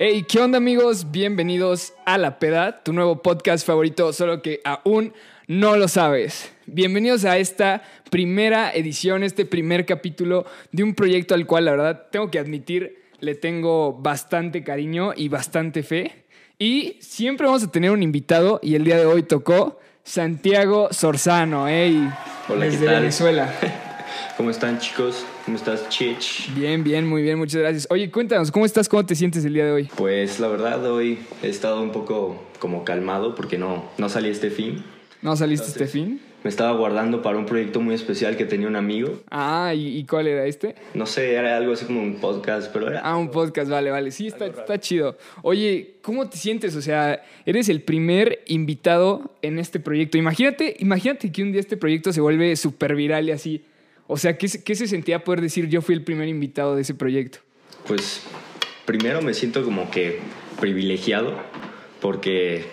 Hey, ¿qué onda amigos? Bienvenidos a La Peda, tu nuevo podcast favorito, solo que aún no lo sabes. Bienvenidos a esta primera edición, este primer capítulo de un proyecto al cual la verdad tengo que admitir le tengo bastante cariño y bastante fe. Y siempre vamos a tener un invitado y el día de hoy tocó Santiago Sorzano, hey, Hola, ¿qué desde tal? Venezuela. ¿Cómo están chicos? ¿Cómo estás Chich? Bien, bien, muy bien, muchas gracias. Oye, cuéntanos, ¿cómo estás? ¿Cómo te sientes el día de hoy? Pues la verdad hoy he estado un poco como calmado porque no, no salí este fin. ¿No saliste este fin? Me estaba guardando para un proyecto muy especial que tenía un amigo. Ah, ¿y, y cuál era este? No sé, era algo así como un podcast, pero era... Ah, un podcast, vale, vale. Sí, está, está chido. Oye, ¿cómo te sientes? O sea, eres el primer invitado en este proyecto. Imagínate, imagínate que un día este proyecto se vuelve súper viral y así. O sea, ¿qué, se- ¿qué se sentía poder decir yo fui el primer invitado de ese proyecto? Pues primero me siento como que privilegiado porque,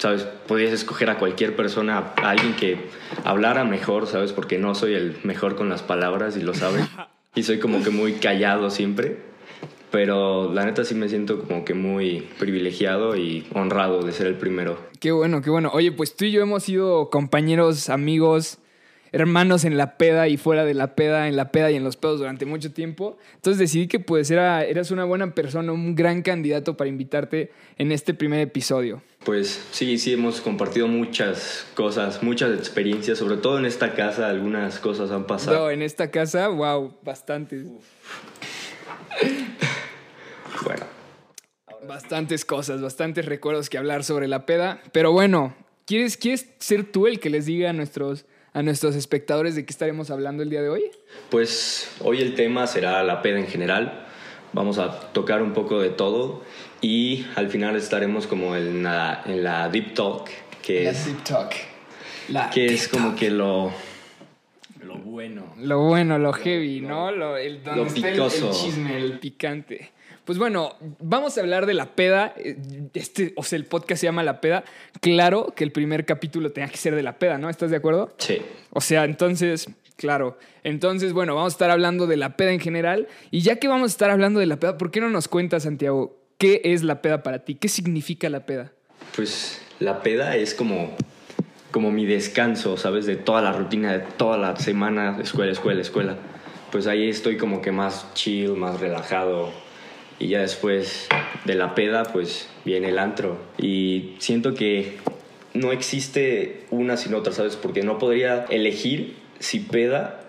¿sabes? Podías escoger a cualquier persona, a alguien que hablara mejor, ¿sabes? Porque no soy el mejor con las palabras y lo sabes. Y soy como que muy callado siempre. Pero la neta sí me siento como que muy privilegiado y honrado de ser el primero. Qué bueno, qué bueno. Oye, pues tú y yo hemos sido compañeros, amigos, hermanos en la peda y fuera de la peda, en la peda y en los pedos durante mucho tiempo. Entonces decidí que pues era, eras una buena persona, un gran candidato para invitarte en este primer episodio. Pues sí, sí, hemos compartido muchas cosas, muchas experiencias, sobre todo en esta casa, algunas cosas han pasado. No, en esta casa, wow, bastantes. Bueno, Bastantes cosas, bastantes recuerdos que hablar sobre la peda. Pero bueno, ¿quieres, ¿quieres ser tú el que les diga a nuestros, a nuestros espectadores de qué estaremos hablando el día de hoy? Pues hoy el tema será la peda en general. Vamos a tocar un poco de todo y al final estaremos como en la, en la Deep Talk, que es, Deep Talk. La que es como Talk. que lo, lo bueno. Lo bueno, lo heavy, ¿no? Lo, el, donde Lo está el- picoso. El, chisme, el picante. Pues bueno, vamos a hablar de la peda. Eh, Este, o sea, el podcast se llama La Peda. Claro que el primer capítulo tenía que ser de la peda, ¿no? ¿Estás de acuerdo? Sí, O sea, entonces, claro. Entonces, bueno, vamos a estar hablando de la peda en general. Y ya que vamos a estar hablando de la peda, ¿por qué no nos cuentas, Santiago, qué es la peda para ti? ¿Qué significa la peda? pues la peda es como, como mi descanso, ¿sabes? De toda la rutina, de toda la semana, escuela, escuela, escuela. Pues ahí estoy como que más chill, más relajado. Y ya después de la peda, pues viene el antro. Y siento que no existe una sin otra, ¿sabes? Porque no podría elegir si peda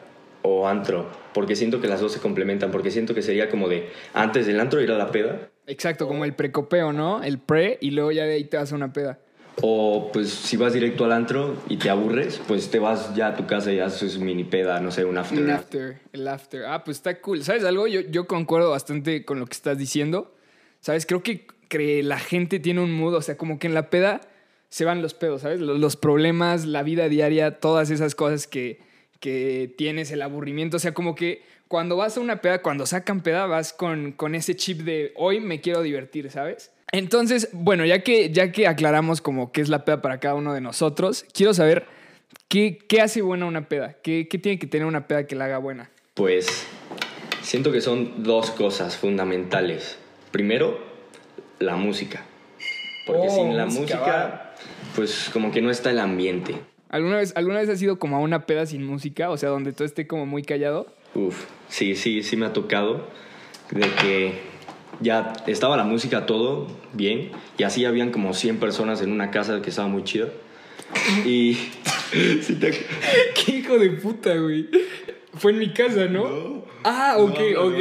o antro. Porque siento que las dos se complementan. Porque siento que sería como de antes del antro ir a la peda. Exacto, como el precopeo, ¿no? El pre y luego ya de ahí te vas a una peda. O pues si vas directo al antro y te aburres, pues te vas ya a tu casa y haces mini peda, no sé, un after. Un after, el after. Ah, pues está cool. ¿Sabes algo? Yo, yo concuerdo bastante con lo que estás diciendo. ¿Sabes? Creo que, que la gente tiene un mood, o sea, como que en la peda se van los pedos, ¿sabes? Los, los problemas, la vida diaria, todas esas cosas que, que tienes, el aburrimiento. O sea, como que cuando vas a una peda, cuando sacan peda, vas con, con ese chip de hoy me quiero divertir, ¿sabes? Entonces, bueno, ya que, ya que aclaramos como qué es la peda para cada uno de nosotros, quiero saber qué, qué hace buena una peda. ¿Qué, ¿Qué tiene que tener una peda que la haga buena? Pues siento que son dos cosas fundamentales. Primero, la música. Porque Oh, sin la música, música, pues como que no está el ambiente. ¿Alguna vez, ¿Alguna vez has ido como a una peda sin música? O sea, donde todo esté como muy callado. Uf, sí, sí, sí me ha tocado de que ya estaba la música todo bien y así habían como 100 personas en una casa que estaba muy chida. Y sí ¡Qué hijo de puta, güey! Fue en mi casa, ¿no? Ah, ok, ok.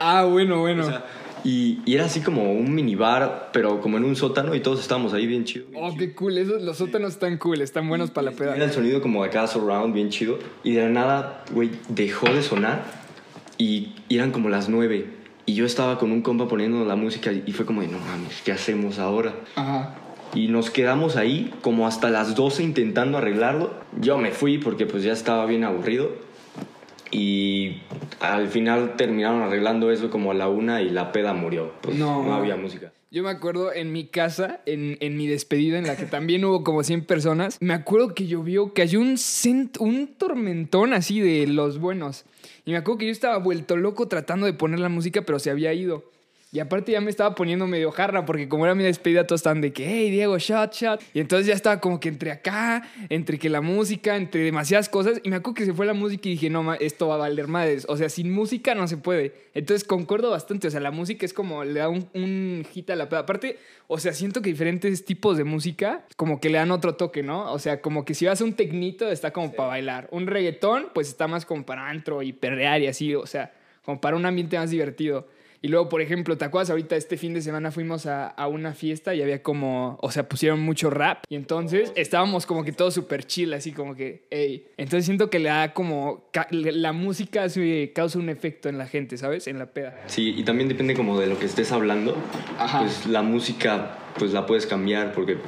Ah, bueno, bueno. O sea, y, y era así como un minibar, pero como en un sótano y todos estábamos ahí bien chido. bien oh, chido. qué cool. Esos, los sótanos están cool, están buenos para la Era peda. el sonido como acá surround, bien chido. Y de la nada, güey, dejó de sonar y eran como las nueve. Y yo estaba con un compa poniendo la música y fue como de, no mames, ¿qué hacemos ahora? Ajá. Y nos quedamos ahí como hasta las 12 intentando arreglarlo. Yo me fui porque pues ya estaba bien aburrido. Y al final terminaron arreglando eso como a la una y la peda murió. Pues No. no, había música. Yo me acuerdo en mi casa, en, en mi despedida, en la que también hubo como 100 personas, me acuerdo que llovió, cayó un, cent- un tormentón así de los buenos. Y me acuerdo que yo estaba vuelto loco tratando de poner la música, pero se había ido. Y aparte ya me estaba poniendo medio jarra, porque como era mi despedida, todos estaban de que, hey, Diego, shot, shot. Y entonces ya estaba como que entre acá, entre que la música, entre demasiadas cosas. Y me acuerdo que se fue la música y dije, no, ma, esto va a valer madres. O sea, sin música no se puede. Entonces concuerdo bastante. O sea, la música es como, le da un, un hit a la peda. Aparte, o sea, siento que diferentes tipos de música como que le dan otro toque, ¿no? O sea, como que si vas a un tecnito está como para bailar. Un reggaetón, pues está más como para antro y perrear y así. O sea, como para un ambiente más divertido. Y luego, por ejemplo, ¿te acuerdas? Ahorita este fin de semana fuimos a, a una fiesta y había como, o sea, pusieron mucho rap. Y entonces estábamos como que todos súper chill, así como que, hey. Entonces siento que le da como, la música causa un efecto en la gente, ¿sabes? En la peda. Sí, y también depende como de lo que estés hablando. Ajá. Pues la música, pues la puedes cambiar porque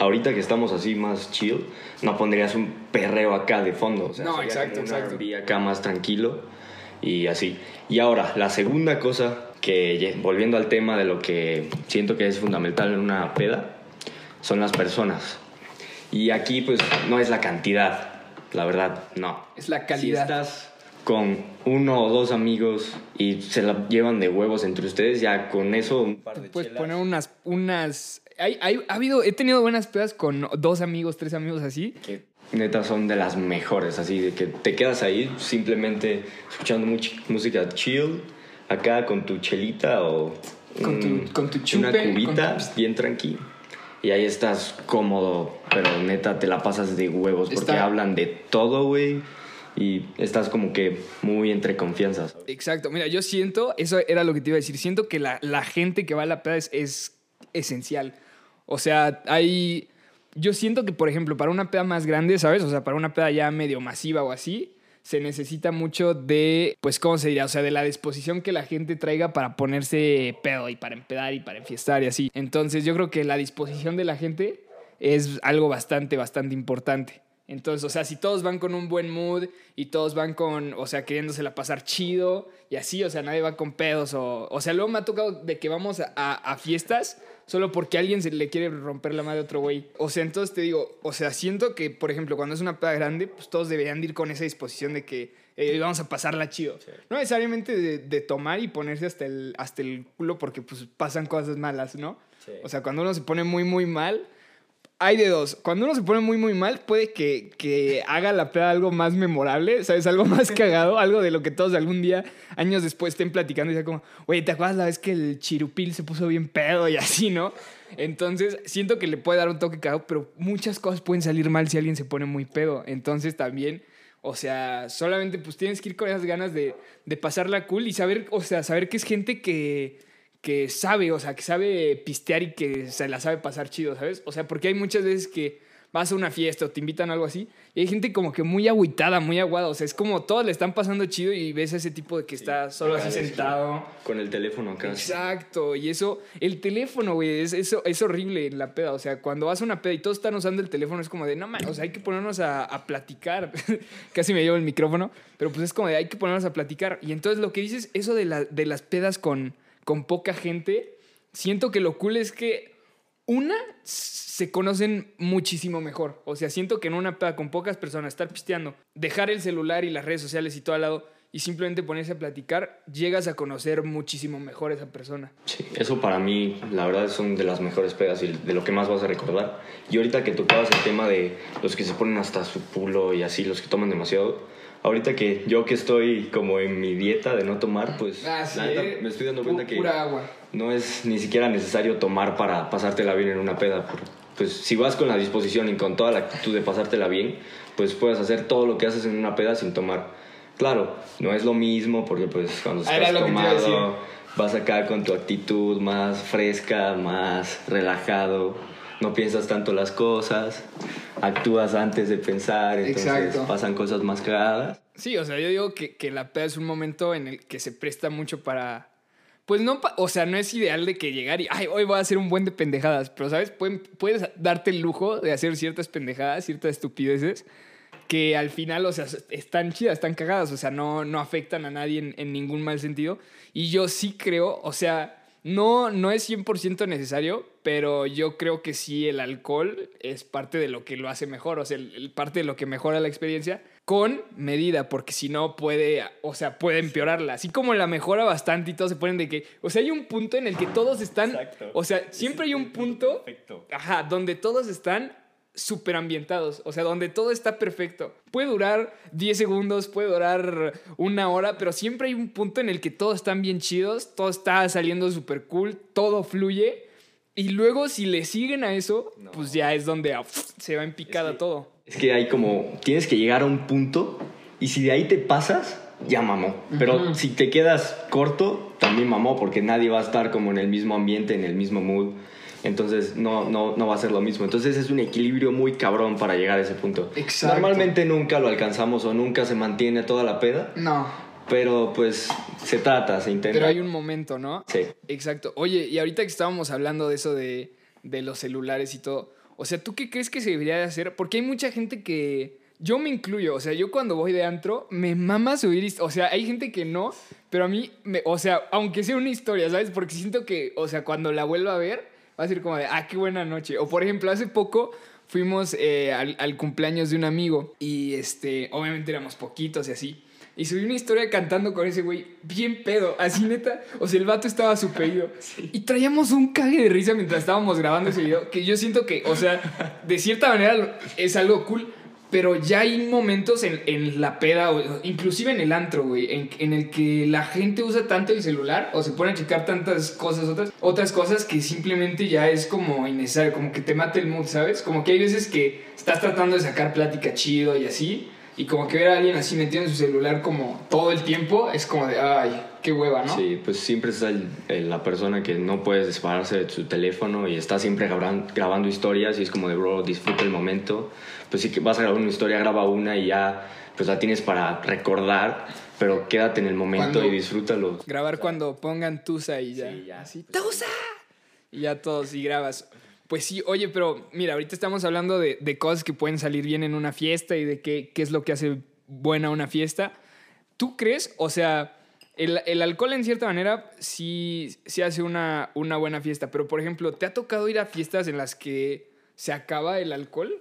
ahorita que estamos así más chill, no pondrías un perreo acá de fondo. O sea, No, exacto, como un exacto. Acá más tranquilo y así. Y ahora, la segunda cosa que, volviendo al tema de lo que siento que es fundamental en una peda, son las personas. Y aquí, pues, no es la cantidad, la verdad, no. Es la calidad. Si estás con uno o dos amigos y se la llevan de huevos entre ustedes, ya con eso un par de Puedes chelas. poner unas, unas, hay, hay- ha habido, he tenido buenas pedas con dos amigos, tres amigos así. que neta son de las mejores, así de que te quedas ahí simplemente escuchando música chill, acá con tu chelita o Con tu- con tu una chupe, cubita con tu- bien tranqui. Y ahí estás cómodo, pero neta te la pasas de huevos porque Está- hablan de todo, güey. Y estás como que muy entre confianza. ¿sabes? Exacto, mira, yo siento, eso era lo que te iba a decir, siento que la, la gente que va a la peda es, es esencial. O sea, hay, yo siento que, por ejemplo, para una peda más grande, ¿sabes? O sea, para una peda ya medio masiva o así, se necesita mucho de, pues, ¿cómo se diría? O sea, de la disposición que la gente traiga para ponerse pedo y para empedar y para enfiestar y así. Entonces, yo creo que la disposición de la gente es algo bastante, bastante importante. Entonces, o sea, si todos van con un buen mood y todos van con, o sea, queriéndosela pasar chido y así, o sea, nadie va con pedos o, o sea, luego me ha tocado de que vamos a fiestas solo porque alguien se le quiere romper la madre a otro güey. O sea, entonces te digo, o sea, siento que, por ejemplo, cuando es una peda grande, pues todos deberían de ir con esa disposición de que eh, vamos a pasarla chido. No necesariamente de, de tomar y ponerse hasta el, hasta el culo porque pues pasan cosas malas, ¿no? Sí. O sea, cuando uno se pone muy, muy mal, hay de dos. Cuando uno se pone muy, muy mal, puede que, que haga la peda algo más memorable, ¿sabes? Algo más cagado, algo de lo que todos algún día, años después, estén platicando y sea como, oye, ¿te acuerdas la vez que el chirupil se puso bien pedo y así, no? Entonces, siento que le puede dar un toque cagado, pero muchas cosas pueden salir mal si alguien se pone muy pedo. Entonces, también, o sea, solamente pues tienes que ir con esas ganas de, de pasarla cool y saber, o sea, saber que es gente que que sabe, o sea, que sabe pistear y que se la sabe pasar chido, ¿sabes? O sea, porque hay muchas veces que vas a una fiesta o te invitan a algo así y hay gente como que muy agüitada, muy aguada, o sea, es como todos le están pasando chido y ves a ese tipo de que está solo así sentado. Con el teléfono acá. Exacto, y eso, el teléfono, güey, es, eso, es horrible en la peda. O sea, cuando vas a una peda y todos están usando el teléfono, es como de, no man, o sea, hay que ponernos a, a platicar. Casi me llevo el micrófono, pero pues es como de, hay que ponernos a platicar. Y entonces lo que dices, eso de, la, de las pedas con, con poca gente, siento que lo cool es que una se conocen muchísimo mejor. O sea, siento que en una peda con pocas personas, estar pisteando, dejar el celular y las redes sociales y todo al lado y simplemente ponerse a platicar, llegas a conocer muchísimo mejor a esa persona. Sí, eso para mí, la verdad, son de las mejores pedas y de lo que más vas a recordar. Y ahorita que tocabas el tema de los que se ponen hasta su culo y así, los que toman demasiado, ahorita que yo que estoy como en mi dieta de no tomar, pues la neta, me estoy dando cuenta que agua. no es ni siquiera necesario tomar para pasártela bien en una peda. Pues si vas con la disposición y con toda la actitud de pasártela bien, pues puedes hacer todo lo que haces en una peda sin tomar. Claro, no es lo mismo porque pues cuando Ah, era estás tomado vas acá con tu actitud más fresca, más relajado, no piensas tanto las cosas, actúas antes de pensar, entonces Exacto. pasan cosas más cagadas. Sí, o sea, yo digo que, que la peda es un momento en el que se presta mucho para... Pues no, o sea, no es ideal de que llegar y, ay, hoy voy a hacer un buen de pendejadas, pero, ¿sabes? Pueden- puedes darte el lujo de hacer ciertas pendejadas, ciertas estupideces, que al final, o sea, están chidas, están cagadas, o sea, no, no afectan a nadie en, en ningún mal sentido. Y yo sí creo, o sea, no, no es 100% necesario, pero yo creo que sí el alcohol es parte de lo que lo hace mejor, o sea, el- parte de lo que mejora la experiencia con medida, porque si no puede, o sea, puede empeorarla. Así como la mejora bastante y todos se ponen de que, o sea, hay un punto en el que todos están, Exacto. o sea, siempre hay un punto, Perfecto. ajá, donde todos están súper ambientados, o sea, donde todo está perfecto. Puede durar 10 segundos, puede durar una hora, pero siempre hay un punto en el que todos están bien chidos, todo está saliendo súper cool, todo fluye. Y luego si le siguen a eso, No. pues ya es donde ah, se va en picada que- todo. Es que hay como, tienes que llegar a un punto y si de ahí te pasas, ya mamó. Pero si te quedas corto, también mamó porque nadie va a estar como en el mismo ambiente, en el mismo mood. Entonces no, no, no va a ser lo mismo. Entonces es un equilibrio muy cabrón para llegar a ese punto. Exacto. Normalmente nunca lo alcanzamos o nunca se mantiene toda la peda, No, pero pues se trata, se intenta. pero hay un momento, ¿no? Sí. Exacto. Oye, y ahorita que estábamos hablando de eso de, de los celulares y todo, o sea, ¿tú qué crees que se debería de hacer? Porque hay mucha gente que... Yo me incluyo, o sea, yo cuando voy de antro me mama subir, o sea, hay gente que no, pero a mí, me, o sea, aunque sea una historia, ¿sabes? Porque siento que, o sea, cuando la vuelva a ver, va a ser como de, ah, qué buena noche. O por ejemplo, hace poco fuimos eh, al, al cumpleaños de un amigo y, este, obviamente éramos poquitos y así. Y subí una historia cantando con ese güey, bien pedo, así neta. O sea, el vato estaba súper ido. Y traíamos un cague de risa mientras estábamos grabando ese video, que yo siento que, o sea, de cierta manera es algo cool, pero ya hay momentos en, en la peda, o inclusive en el antro, güey, en, en el que la gente usa tanto el celular o se pone a checar tantas cosas, otras, otras cosas que simplemente ya es como innecesario, como que te mata el mood, ¿sabes? Como que hay veces que estás tratando de sacar plática chido y así, y como que ver a alguien así metido en su celular como todo el tiempo es como de, ay, qué hueva, ¿no? Sí, pues siempre está el- el- la persona que no puede despararse de su teléfono y está siempre grabando, grabando historias y es como de, bro, disfruta el momento. Pues sí que vas a grabar una historia, graba una y ya, pues la tienes para recordar, pero quédate en el momento Cuando- y disfrútalo. Grabar cuando pongan Tusa y ya. Sí, ya. Así, ¡Tusa! Y ya todos, y grabas. Pues sí, oye, pero mira, ahorita estamos hablando de, de cosas que pueden salir bien en una fiesta y de qué, qué es lo que hace buena una fiesta. ¿Tú crees? O sea, el, el alcohol en cierta manera sí, sí hace una, una buena fiesta, pero por ejemplo, ¿te ha tocado ir a fiestas en las que se acaba el alcohol?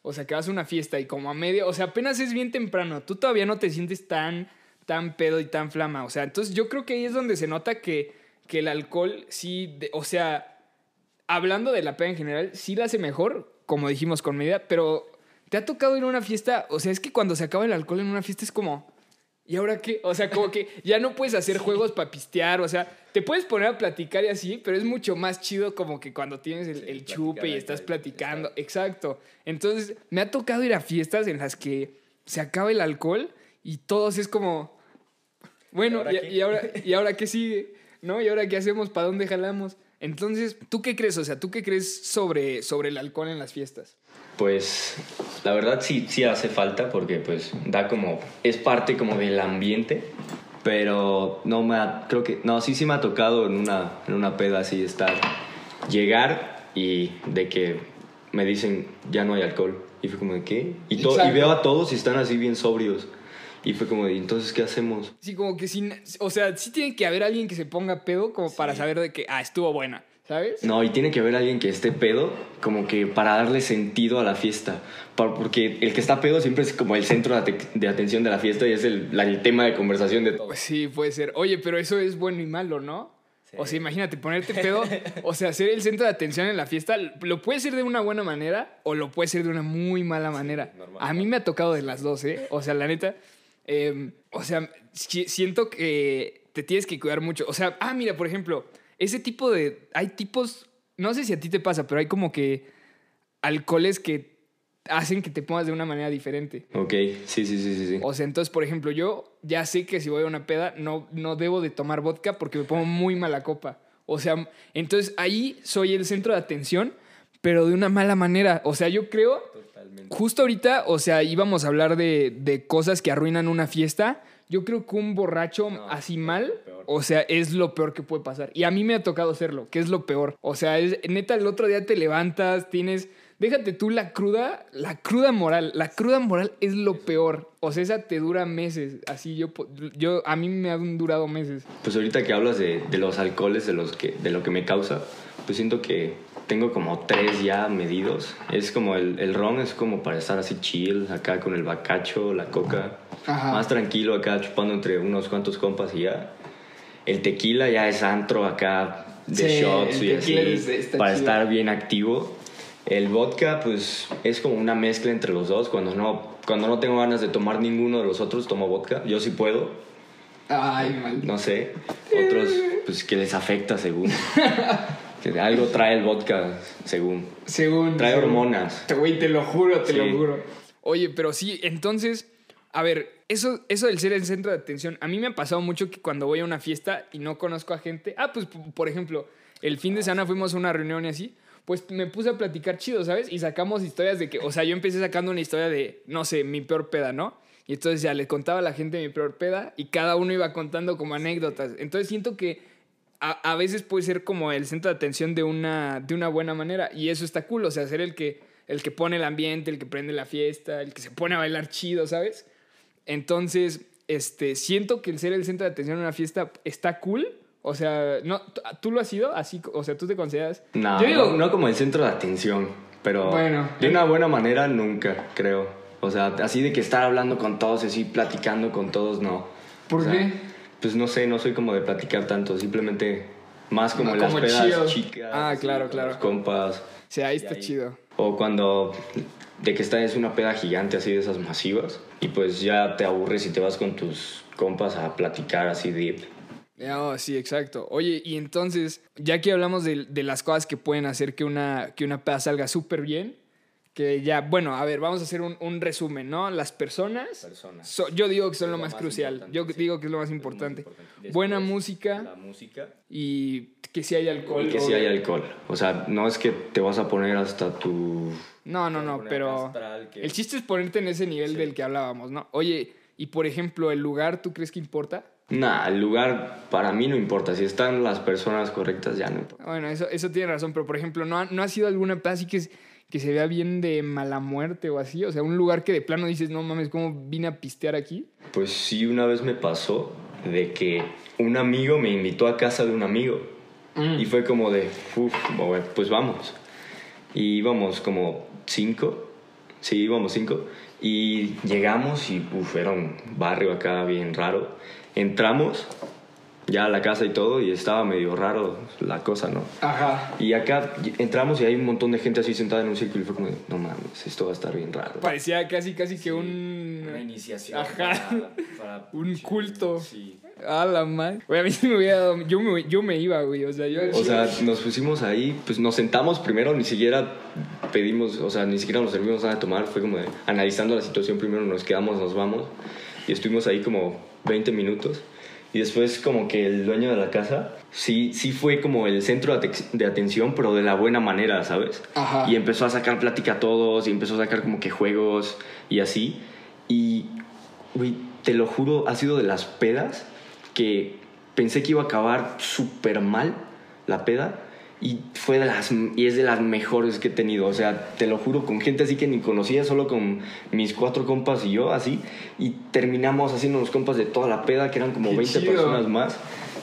O sea, que vas a una fiesta y como a medio, o sea, apenas es bien temprano, tú todavía no te sientes tan, tan pedo y tan flama. O sea, entonces yo creo que ahí es donde se nota que, que el alcohol sí, o sea, hablando de la peda en general, sí la hace mejor, como dijimos con medida, pero ¿te ha tocado ir a una fiesta? O sea, es que cuando se acaba el alcohol en una fiesta es como... ¿Y ahora qué? O sea, como que ya no puedes hacer juegos para pistear, o sea, te puedes poner a platicar y así, pero es mucho más chido como que cuando tienes el, el chupe y estás platicando. Exacto. Entonces, me ha tocado ir a fiestas en las que se acaba el alcohol y todos es como, bueno, ahora ¿y, qué? y ahora, ¿y ahora qué sigue? ¿No? ¿Y ahora qué hacemos? ¿Para dónde jalamos? Entonces, ¿tú qué crees? O sea, ¿tú qué crees sobre, sobre el alcohol en las fiestas? Pues la verdad sí, sí hace falta porque pues da como, es parte como del ambiente, pero no me ha, creo que, no, sí sí me ha tocado en una, en una peda así estar, llegar y de que me dicen ya no hay alcohol. Y fue como qué? Y, to- y veo a todos y están así bien sobrios. Y fue como de, entonces, ¿qué hacemos? Sí, como que sin, o sea, sí tiene que haber alguien que se ponga pedo como para saber de que, ah, estuvo buena, ¿sabes? No, y tiene que haber alguien que esté pedo, como que para darle sentido a la fiesta. Por- Porque el que está pedo siempre es como el centro de, ate- de atención de la fiesta y es el, el tema de conversación de todo. Sí, puede ser. Oye, pero eso es bueno y malo, ¿no? O sea, imagínate ponerte pedo, o sea, ser el centro de atención en la fiesta, lo puede ser de una buena manera o lo puede ser de una muy mala manera. normal. A mí me ha tocado de las dos, ¿eh? O sea, la neta, eh, o sea, si- siento que te tienes que cuidar mucho. O sea, ah, mira, por ejemplo, ese tipo de, hay tipos, no sé si a ti te pasa, pero hay como que alcoholes que hacen que te pongas de una manera diferente. Ok, sí, sí, sí, sí. sí. O sea, entonces, por ejemplo, yo ya sé que si voy a una peda no, no debo de tomar vodka porque me pongo muy mala copa. O sea, entonces ahí soy el centro de atención, pero de una mala manera. O sea, yo creo, Totalmente. justo ahorita, o sea, íbamos a hablar de, de cosas que arruinan una fiesta. Yo creo que un borracho No, así mal, o sea, es lo peor que puede pasar. Y a mí me ha tocado hacerlo, que es lo peor. O sea, es, neta, el otro día te levantas, tienes déjate tú la cruda, la cruda moral. La cruda moral es lo peor. O sea, esa te dura meses. Así yo, yo a mí me han durado meses. Pues ahorita que hablas de, de los alcoholes, de, los que, de lo que me causa, pues siento que tengo como tres ya medidos. Es como el, el ron, es como para estar así chill, acá con el bacacho, la coca. Ajá. Más tranquilo acá, chupando entre unos cuantos compas y ya. El tequila ya es antro acá de Sí, shots y así, es- para chido. estar bien activo. El vodka, pues es como una mezcla entre los dos. Cuando no, cuando no tengo ganas de tomar ninguno de los otros, tomo vodka. Yo sí puedo, Ay, mal. no sé. Otros, pues que les afecta según. Que algo trae el vodka, según. Según. Trae según- hormonas. Te- Güey, te lo juro, te Sí. lo juro. Oye, pero sí, entonces, a ver, eso, eso del ser el centro de atención, a mí me ha pasado mucho que cuando voy a una fiesta y no conozco a gente, ah, pues por ejemplo, el fin de semana fuimos a una reunión y así, pues me puse a platicar chido, ¿sabes? Y sacamos historias de que, o sea, yo empecé sacando una historia de, no sé, mi peor peda, ¿no? Y entonces ya le contaba a la gente mi peor peda y cada uno iba contando como anécdotas. Entonces siento que a, a veces puede ser como el centro de atención de una, de una buena manera. Y eso está cool. O sea, ser el que, el que pone el ambiente, el que prende la fiesta, el que se pone a bailar chido, ¿sabes? Entonces, este, siento que el ser el centro de atención en una fiesta está cool. O sea, no, ¿tú- ¿tú lo has sido? Así, o sea, ¿tú te consideras? No, Yo digo, no, no como el centro de atención, pero Bueno. de una buena manera nunca, creo. O sea, así de que estar hablando con todos, así platicando con todos, no. ¿Por O sea, qué? Pues no sé, no soy como de platicar tanto, simplemente más como No, en las como pedas chill. chicas. Ah, claro, claro. los compas. O sea, ahí está ahí- chido. O cuando de que esta es una peda gigante así de esas masivas y pues ya te aburres y te vas con tus compas a platicar así deep. Oh, sí, exacto. Oye, y entonces, ya que hablamos de, de las cosas que pueden hacer que una, que una peda salga súper bien, que ya, bueno, a ver, vamos a hacer un, un resumen, ¿no? Las personas, Personas. so- yo digo que son Es lo más más crucial, yo sí. digo que es lo más importante. Buena música La música. y que si hay alcohol. Y que sí obvio. hay alcohol. O sea, no es que te vas a poner hasta tu... No, no, no, pero que- el chiste es ponerte en ese nivel del que hablábamos, ¿no? Oye, y por ejemplo, el lugar, ¿tú crees que importa? Nah, el lugar para mí no importa. Si están las personas correctas, ya no importa. Bueno, eso, eso tiene razón, pero por ejemplo, ¿no ha, no ha sido alguna así que, es- que se vea bien de mala muerte o así? O sea, un lugar que de plano dices, no mames, ¿cómo vine a pistear aquí? Pues sí, una vez me pasó de que un amigo me invitó a casa de un amigo. Mm. Y fue como de, uff, pues vamos. Y íbamos como cinco. Sí, íbamos cinco. Y llegamos y, uff, era un barrio acá bien raro. Entramos ya a la casa y todo y estaba medio raro la cosa, ¿no? Ajá. Y acá entramos y hay un montón de gente así sentada en un círculo y fue como, no mames, esto va a estar bien raro. Parecía casi, casi que un... iniciación. Ajá. Un culto. Sí. A la madre. Güey, a mí sí me hubiera dado... Yo me, yo me iba, güey. O sea, yo... O sea, nos pusimos ahí, pues nos sentamos primero, ni siquiera pedimos, o sea, ni siquiera nos servimos nada de tomar, fue como de, analizando la situación primero, nos quedamos, nos vamos, y estuvimos ahí como 20 minutos, y después como que el dueño de la casa, sí, sí fue como el centro de, atención, pero de la buena manera, ¿sabes? Ajá. Y empezó a sacar plática a todos, y empezó a sacar como que juegos, y así, y, güey, te lo juro, ha sido de las pedas que pensé que iba a acabar súper mal la peda y fue de las y es de las mejores que he tenido, o sea, te lo juro con gente así que ni conocía, solo con mis cuatro compas y yo así y terminamos haciendo unos compas de toda la peda que eran como Qué 20 chido. personas más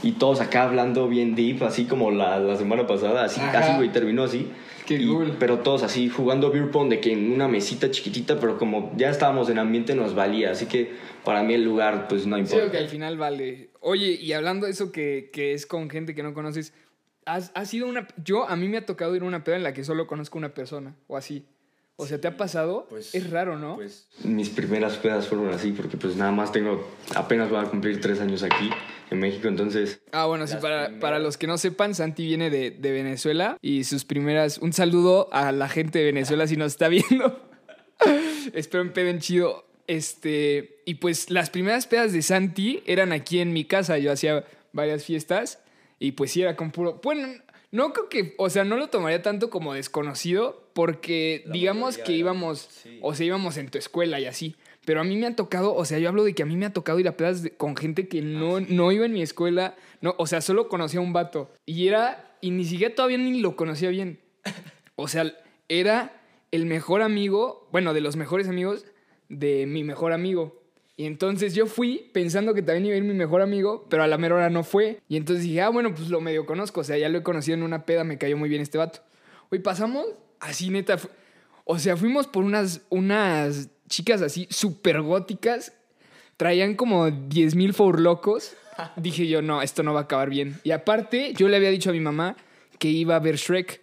y todos acá hablando bien deep, así como la, la semana pasada, así, Ajá. así güey, terminó así. Qué Y- cool. Pero todos así jugando beer pong de que en una mesita chiquitita, pero como ya estábamos en ambiente nos valía, así que para mí el lugar pues no Sí, importa. que al final vale. Oye, y hablando de eso que, que es con gente que no conoces, ¿has, has sido una... Yo, a mí me ha tocado ir a una peda en la que solo conozco una persona, o así. O sea, ¿te ha pasado? pues, es raro, ¿no? Pues mis primeras pedas fueron así, porque pues nada más tengo, apenas voy a cumplir tres años aquí en México, entonces... Ah, bueno, sí, para, primeras. para los que no sepan, Santi viene de, de Venezuela y sus primeras... Un saludo a la gente de Venezuela si nos está viendo. Espero empeden chido. Este, y pues las primeras pedas de Santi eran aquí en mi casa. Yo hacía varias fiestas y pues sí era con puro... Bueno, no creo que... O sea, no lo tomaría tanto como desconocido porque La digamos que íbamos... sí. O sea, íbamos en tu escuela y así. Pero a mí me han tocado, o sea, yo hablo de que a mí me ha tocado ir a de- con gente que no, no iba en mi escuela, no, o sea, solo conocía a un vato. Y era, y ni siquiera todavía ni lo conocía bien. O sea, era el mejor amigo, bueno, de los mejores amigos de mi mejor amigo. Y entonces yo fui pensando que también iba a ir mi mejor amigo, pero a la mera hora no fue. Y entonces dije, ah, bueno, pues lo medio conozco. O sea, ya lo he conocido en una peda, me cayó muy bien este vato. Hoy pasamos así, neta. O sea, fuimos por unas, unas chicas así súper góticas. Traían como 10 mil locos. Dije yo, no, esto no va a acabar bien. Y aparte, yo le había dicho a mi mamá que iba a ver Shrek.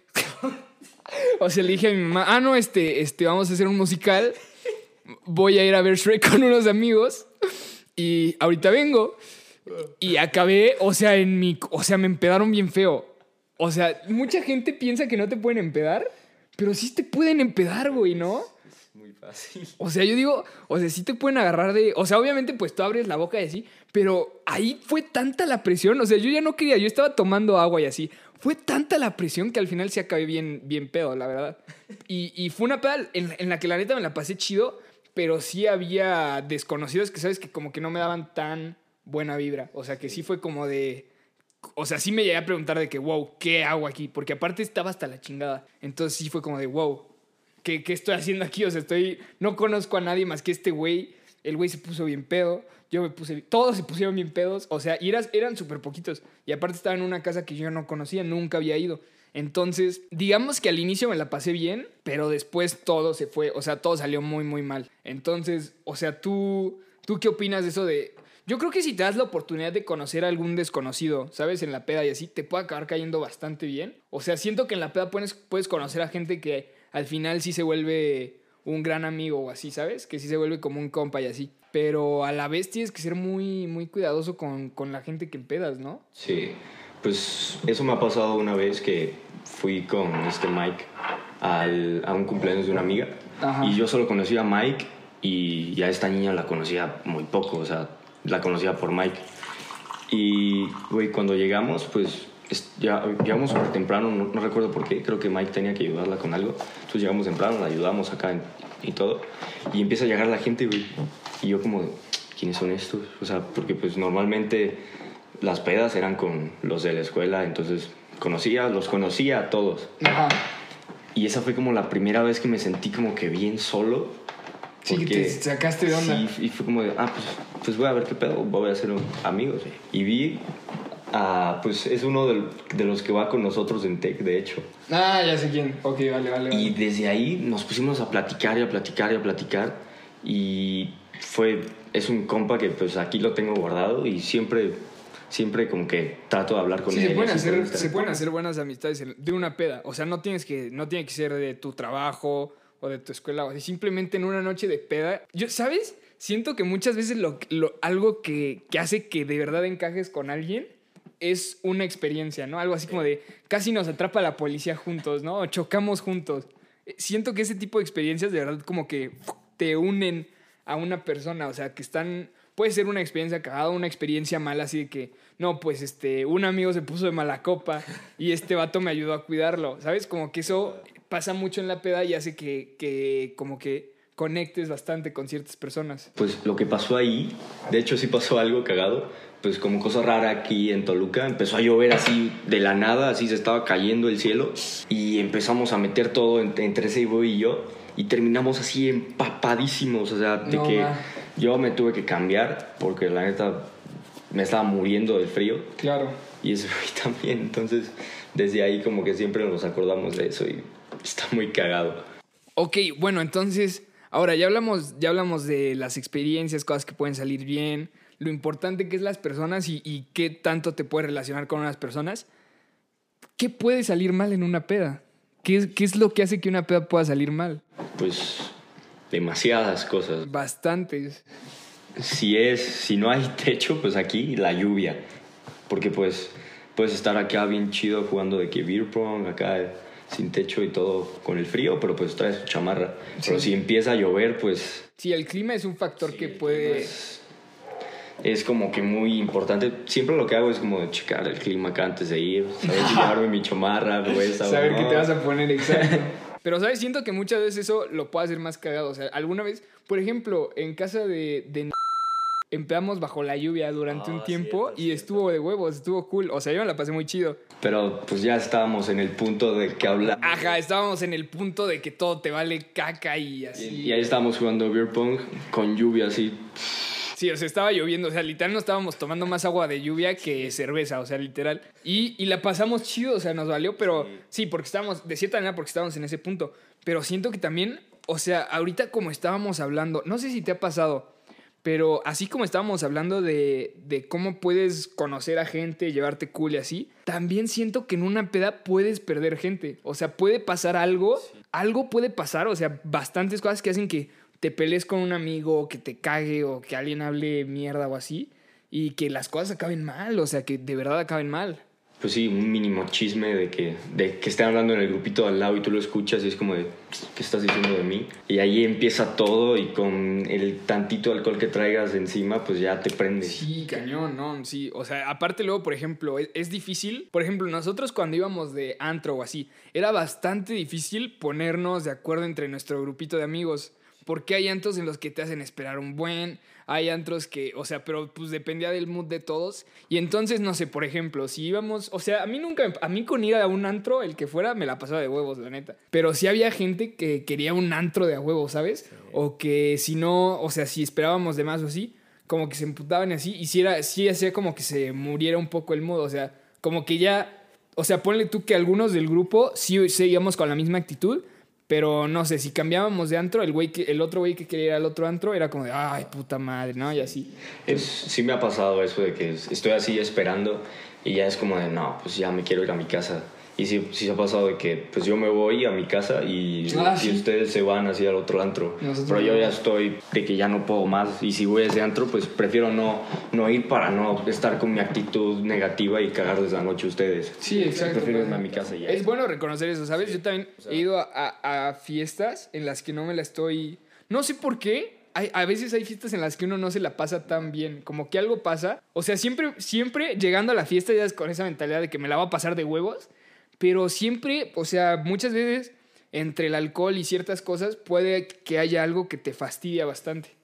o sea, le dije a mi mamá, ah, no, este, este, vamos a hacer un musical voy a ir a ver Shrek con unos amigos y ahorita vengo. Y acabé, o sea, en mi, o sea, me empedaron bien feo. O sea, mucha gente piensa que no te pueden empedar, pero sí te pueden empedar, güey, ¿no? Es muy fácil. O sea, yo digo, o sea, sí te pueden agarrar de, o sea, obviamente pues tú abres la boca y así, pero ahí fue tanta la presión, o sea, yo ya no quería, yo estaba tomando agua y así. Fue tanta la presión que al final sí acabé bien, bien pedo, la verdad. Y, y fue una peda en, en la que la neta me la pasé chido, pero sí había desconocidos que sabes que como que no me daban tan buena vibra. O sea, que sí fue como de... O sea, sí me llegué a preguntar de que, wow, ¿qué hago aquí? Porque aparte estaba hasta la chingada. Entonces sí fue como de, wow, ¿qué, qué estoy haciendo aquí? O sea, estoy... No conozco a nadie más que este güey. El güey se puso bien pedo. Yo me puse... Todos se pusieron bien pedos. O sea, eran, eran súper poquitos. Y aparte estaba en una casa que yo no conocía, nunca había ido. Entonces, digamos que al inicio me la pasé bien, pero después todo se fue, o sea, todo salió muy, muy mal. Entonces, o sea, tú, ¿tú qué opinas de eso de... Yo creo que si te das la oportunidad de conocer a algún desconocido, ¿sabes? En la peda y así, te puede acabar cayendo bastante bien. O sea, siento que en la peda puedes, puedes conocer a gente que al final sí se vuelve un gran amigo o así, ¿sabes? Que sí se vuelve como un compa y así. Pero a la vez tienes que ser muy, muy cuidadoso con, con la gente que pedas, ¿no? Sí. Pues eso me ha pasado una vez que fui con este Mike al, a un cumpleaños de una amiga y yo solo conocía a Mike y a esta niña la conocía muy poco, o sea, la conocía por Mike. Y, güey, cuando llegamos, pues ya llegamos súper temprano, no, recuerdo por qué, creo que Mike tenía que ayudarla con algo. Entonces llegamos temprano, la ayudamos acá y todo. Y empieza a llegar la gente, güey. Y yo como, ¿quiénes son estos? O sea, porque pues normalmente las pedas eran con los de la escuela, entonces conocía, los conocía a todos. Ajá. Y esa fue como la primera vez que me sentí como que bien solo. Sí, que te sacaste de onda. Sí, y fue como de, ah, pues, pues voy a ver qué pedo, voy a hacer amigos. Y vi, a, pues es uno de, de, los que va con nosotros en Tech, de hecho. Ah, ya sé quién. Ok, vale, vale. Y desde ahí nos pusimos a platicar y a platicar y a platicar. Y fue, es un compa que pues aquí lo tengo guardado y siempre siempre como que trato de hablar con. Se pueden, hacer, se pueden hacer buenas amistades de una peda. O sea, no tienes que, no tiene que ser de tu trabajo o de tu escuela. O simplemente en una noche de peda. Yo, ¿sabes? Siento que muchas veces lo, algo que, que hace que de verdad encajes con alguien es una experiencia, ¿no? Algo así como de casi nos atrapa la policía juntos, ¿no? O chocamos juntos. Siento que ese tipo de experiencias de verdad como que te unen a una persona, o sea, que están puede ser una experiencia cagada, una experiencia mala, así de que, no, pues este, un amigo se puso de mala copa y este vato me ayudó a cuidarlo, ¿sabes? Como que eso pasa mucho en la peda y hace que, que como que conectes bastante con ciertas personas. Pues lo que pasó ahí, de hecho sí pasó algo cagado, pues como cosa rara aquí en Toluca, empezó a llover así de la nada, así se estaba cayendo el cielo y empezamos a meter todo entre ese y yo y terminamos así empapadísimos, o sea, de que yo me tuve que cambiar porque la neta me estaba muriendo del frío. Claro. Y eso también, entonces desde ahí como que siempre nos acordamos de eso y está muy cagado. Ok, bueno, entonces, ahora ya hablamos, ya hablamos de las experiencias, cosas que pueden salir bien, lo importante que es las personas y, y qué tanto te puedes relacionar con unas personas. ¿Qué puede salir mal en una peda? ¿Qué es, ¿Qué es lo que hace que una peda pueda salir mal? Pues demasiadas cosas. Bastantes. Si es, si no hay techo, pues aquí la lluvia. Porque pues puedes estar acá bien chido jugando de que beer pong, acá sin techo y todo con el frío, pero pues traes chamarra. Pero si empieza a llover, pues... Sí, el clima es un factor que puede... Es, como que muy importante. Siempre lo que hago es como checar el clima acá antes de ir, saber llevarme mi chamarra, pues, saber qué te vas a poner exacto. Pero, ¿sabes? Siento que muchas veces eso lo puede hacer más cagado. O sea, alguna vez, por ejemplo, en casa de, de empezamos bajo la lluvia durante Ah, un tiempo cierto, y cierto. estuvo de huevos, estuvo cool. O sea, yo me la pasé muy chido. Pero pues ya estábamos en el punto de que habla. Ajá, estábamos en el punto de que todo te vale caca y así. Y ahí estábamos jugando beer pong con lluvia así. Sí, o sea, estaba lloviendo. O sea, literal no estábamos tomando más agua de lluvia que cerveza, o sea, literal. Y, y la pasamos chido, o sea, nos valió, pero sí. porque estábamos, de cierta manera, porque estábamos en ese punto. Pero siento que también, o sea, ahorita como estábamos hablando, no sé si te ha pasado, pero así como estábamos hablando de, de cómo puedes conocer a gente, llevarte cool y así, también siento que en una peda puedes perder gente. O sea, puede pasar algo, algo puede pasar, o sea, bastantes cosas que hacen que te pelees con un amigo, o que te cague, o que alguien hable mierda o así, y que las cosas acaben mal, o sea, que de verdad acaben mal. Pues sí, un mínimo chisme de que, de que estén hablando en el grupito al lado y tú lo escuchas y es como de, ¿qué estás diciendo de mí? Y ahí empieza todo y con el tantito alcohol que traigas encima, pues ya te prendes. Sí, cañón, no, sí. O sea, aparte luego, por ejemplo, es, es difícil. Por ejemplo, nosotros cuando íbamos de antro o así, era bastante difícil ponernos de acuerdo entre nuestro grupito de amigos. Porque hay antros en los que te hacen esperar un buen, hay antros que, o sea, pero pues dependía del mood de todos. Y entonces, no sé, por ejemplo, si íbamos, o sea, a mí nunca, a mí con ir a un antro, el que fuera, me la pasaba de huevos, la neta. Pero sí había gente que quería un antro de a huevos, ¿sabes? O que si no, o sea, si esperábamos de más o así, como que se emputaban y así, y sí, era, sí hacía como que se muriera un poco el mood, o sea, como que ya, o sea, ponle tú que algunos del grupo sí seguíamos con la misma actitud, pero no sé, si cambiábamos de antro, el, güey que, el otro güey que quería ir al otro antro era como de, ay, puta madre, ¿no? Y así. Pues sí me ha pasado eso de que estoy así esperando y ya es como de, no, pues ya me quiero ir a mi casa. Y sí, sí se ha pasado de que pues yo me voy a mi casa y, Ah, y sí. ustedes se van así al otro antro. Nosotros Pero yo ya estoy de que ya no puedo más y si voy a ese antro pues prefiero no, no ir para no estar con mi actitud negativa y cagarles la noche a ustedes. Sí, exacto. Prefiero irme a mi casa ya. Es bueno reconocer eso, ¿sabes? Yo también he ido a, a- a fiestas en las que no me la estoy... No sé por qué. Hay, a veces hay fiestas en las que uno no se la pasa tan bien. Como que algo pasa. O sea, siempre, siempre llegando a la fiesta ya es con esa mentalidad de que me la va a pasar de huevos. Pero siempre, o sea, muchas veces entre el alcohol y ciertas cosas puede que haya algo que te fastidia bastante.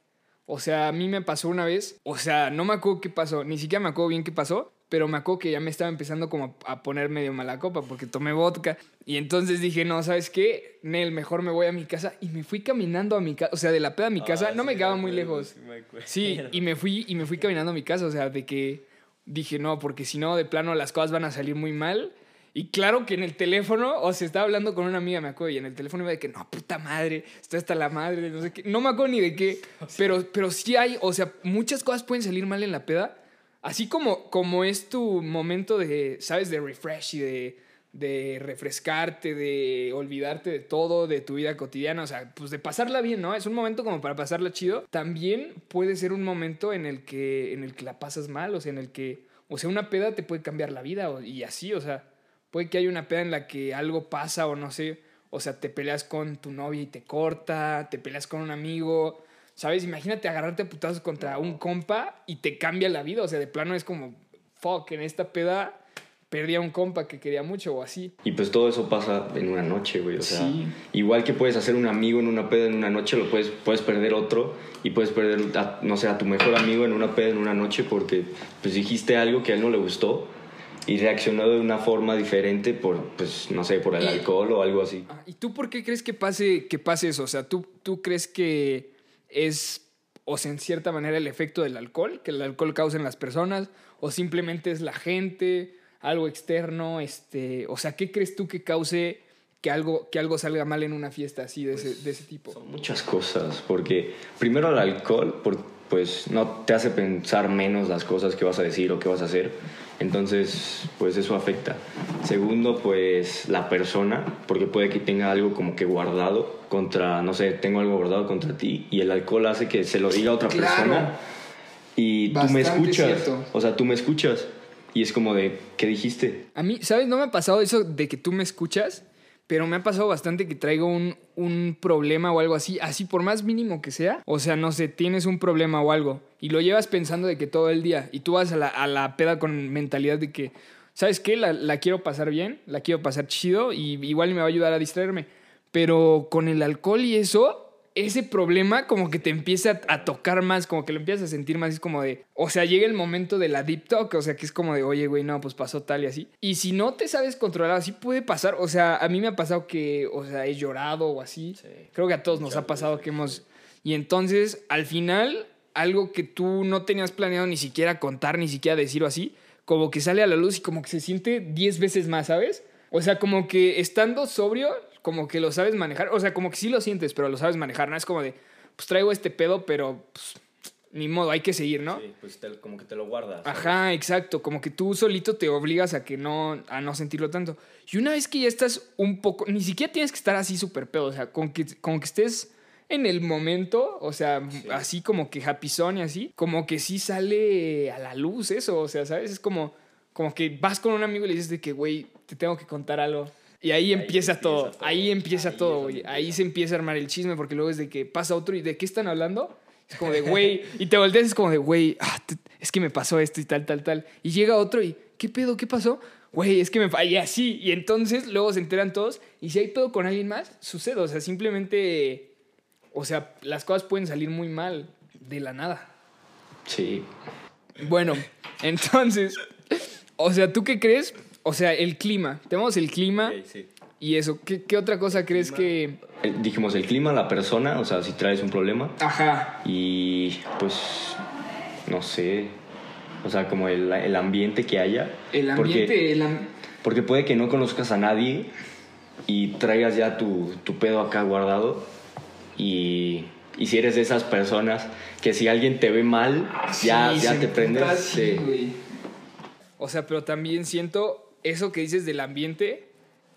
O sea, a mí me pasó una vez, o sea, no me acuerdo qué pasó, ni siquiera me acuerdo bien qué pasó, pero me acuerdo que ya me estaba empezando como a poner medio mala copa porque tomé vodka. Y entonces dije, no, ¿sabes qué? Nel, mejor me voy a mi casa. Y me fui caminando a mi casa, o sea, de la peda a mi casa, no me quedaba muy lejos. Sí, y me fui y me fui caminando a mi casa, o sea, de que dije, no, porque si no, de plano las cosas van a salir muy mal. Y claro que en el teléfono, o sea, estaba hablando con una amiga, me acuerdo, y en el teléfono iba de que, no, puta madre, estoy hasta la madre, no sé qué. No me acuerdo ni de qué, pero, pero sí hay, o sea, muchas cosas pueden salir mal en la peda. Así como, como es tu momento de, ¿sabes? De refresh y de, de refrescarte, de olvidarte de todo, de tu vida cotidiana, o sea, pues de pasarla bien, ¿no? Es un momento como para pasarla chido. También puede ser un momento en el que, en el que la pasas mal, o sea, en el que, o sea, una peda te puede cambiar la vida y así, o sea, puede que haya una peda en la que algo pasa o no sé, o sea, te peleas con tu novia y te corta, te peleas con un amigo, ¿sabes? Imagínate agarrarte a putazos contra un compa y te cambia la vida, o sea, de plano es como, fuck, en esta peda perdí a un compa que quería mucho o así. Y pues todo eso pasa en una noche, güey. O sea, Sí. igual que puedes hacer un amigo en una peda en una noche, lo puedes, puedes perder otro y puedes perder, a, no sé, a tu mejor amigo en una peda en una noche porque pues dijiste algo que a él no le gustó y reaccionó de una forma diferente por, pues, no sé, por el alcohol o algo así. Ah, ¿Y tú por qué crees que pase, que pase eso? O sea, ¿tú, ¿tú crees que es, o sea, en cierta manera el efecto del alcohol, que el alcohol causa en las personas, o simplemente es la gente, algo externo, este, o sea, ¿qué crees tú que cause que algo, que algo salga mal en una fiesta así de, ese, de ese tipo? Son muchas cosas, porque primero el alcohol, por- pues no te hace pensar menos las cosas que vas a decir o que vas a hacer, entonces pues eso afecta. Segundo, pues la persona, porque puede que tenga algo como que guardado contra, no sé, tengo algo guardado contra ti y el alcohol hace que se lo diga a otra Claro. persona y tú me escuchas, cierto. o sea, tú me escuchas y es como de, ¿qué dijiste? A mí, ¿sabes? No me ha pasado eso de que tú me escuchas, pero me ha pasado bastante que traigo un, un problema o algo así, así por más mínimo que sea. O sea, no sé, tienes un problema o algo y lo llevas pensando de que todo el día y tú vas a la, a la peda con mentalidad de que, ¿sabes qué? La, la quiero pasar bien, la quiero pasar chido y igual me va a ayudar a distraerme. Pero con el alcohol y eso, ese problema como que te empieza a, tocar más, como que lo empiezas a sentir más, es como de, o sea, llega el momento de la deep talk, o sea, que es como de, oye, güey, no, pues pasó tal y así. Y si no te sabes controlar, así puede pasar, o sea, a mí me ha pasado que, o sea, he llorado o así. Creo que a todos nos ha pasado que hemos... Y entonces, al final, algo que tú no tenías planeado ni siquiera contar, ni siquiera decir o así, como que sale a la luz y como que se siente 10 veces más, ¿sabes? O sea, como que estando sobrio, como que lo sabes manejar. O sea, como que sí lo sientes, pero lo sabes manejar. No es como de, pues traigo este pedo, pero pues, ni modo, hay que seguir, ¿no? Sí, pues como que te lo guardas. Ajá, exacto. Como que tú solito te obligas a que no, a no sentirlo tanto. Y una vez que ya estás un poco, ni siquiera tienes que estar así súper pedo. O sea, con que, con que estés en el momento, o sea, así como que happy y así, como que sí sale a la luz eso. O sea, ¿sabes? Es como, como que vas con un amigo y le dices de que, güey, te tengo que contar algo. Y ahí, empieza, todo, ahí empieza todo, güey. Ahí se empieza a armar el chisme porque luego es de que pasa otro y de qué están hablando. Es como de, güey, y te volteas es como de, güey, ah, es que me pasó esto y tal, tal, tal. Y llega otro y, ¿qué pedo? ¿Qué pasó? Güey, es que me fallé así. Y entonces luego se enteran todos. Y si hay pedo con alguien más, sucede. O sea, simplemente, o sea, las cosas pueden salir muy mal de la nada. Sí. Bueno, entonces, o sea, ¿tú qué crees? O sea, el clima. Tenemos el clima y eso. ¿Qué, otra cosa crees que...? Eh, dijimos el clima, la persona, o sea, si traes un problema. Ajá. Y pues, no sé, o sea, como el, el ambiente que haya. El ambiente, porque, porque puede que no conozcas a nadie y traigas ya tu, tu pedo acá guardado y, y, si eres de esas personas que si alguien te ve mal, ya, ya te prendes. Sí, O sea, pero también siento eso que dices del ambiente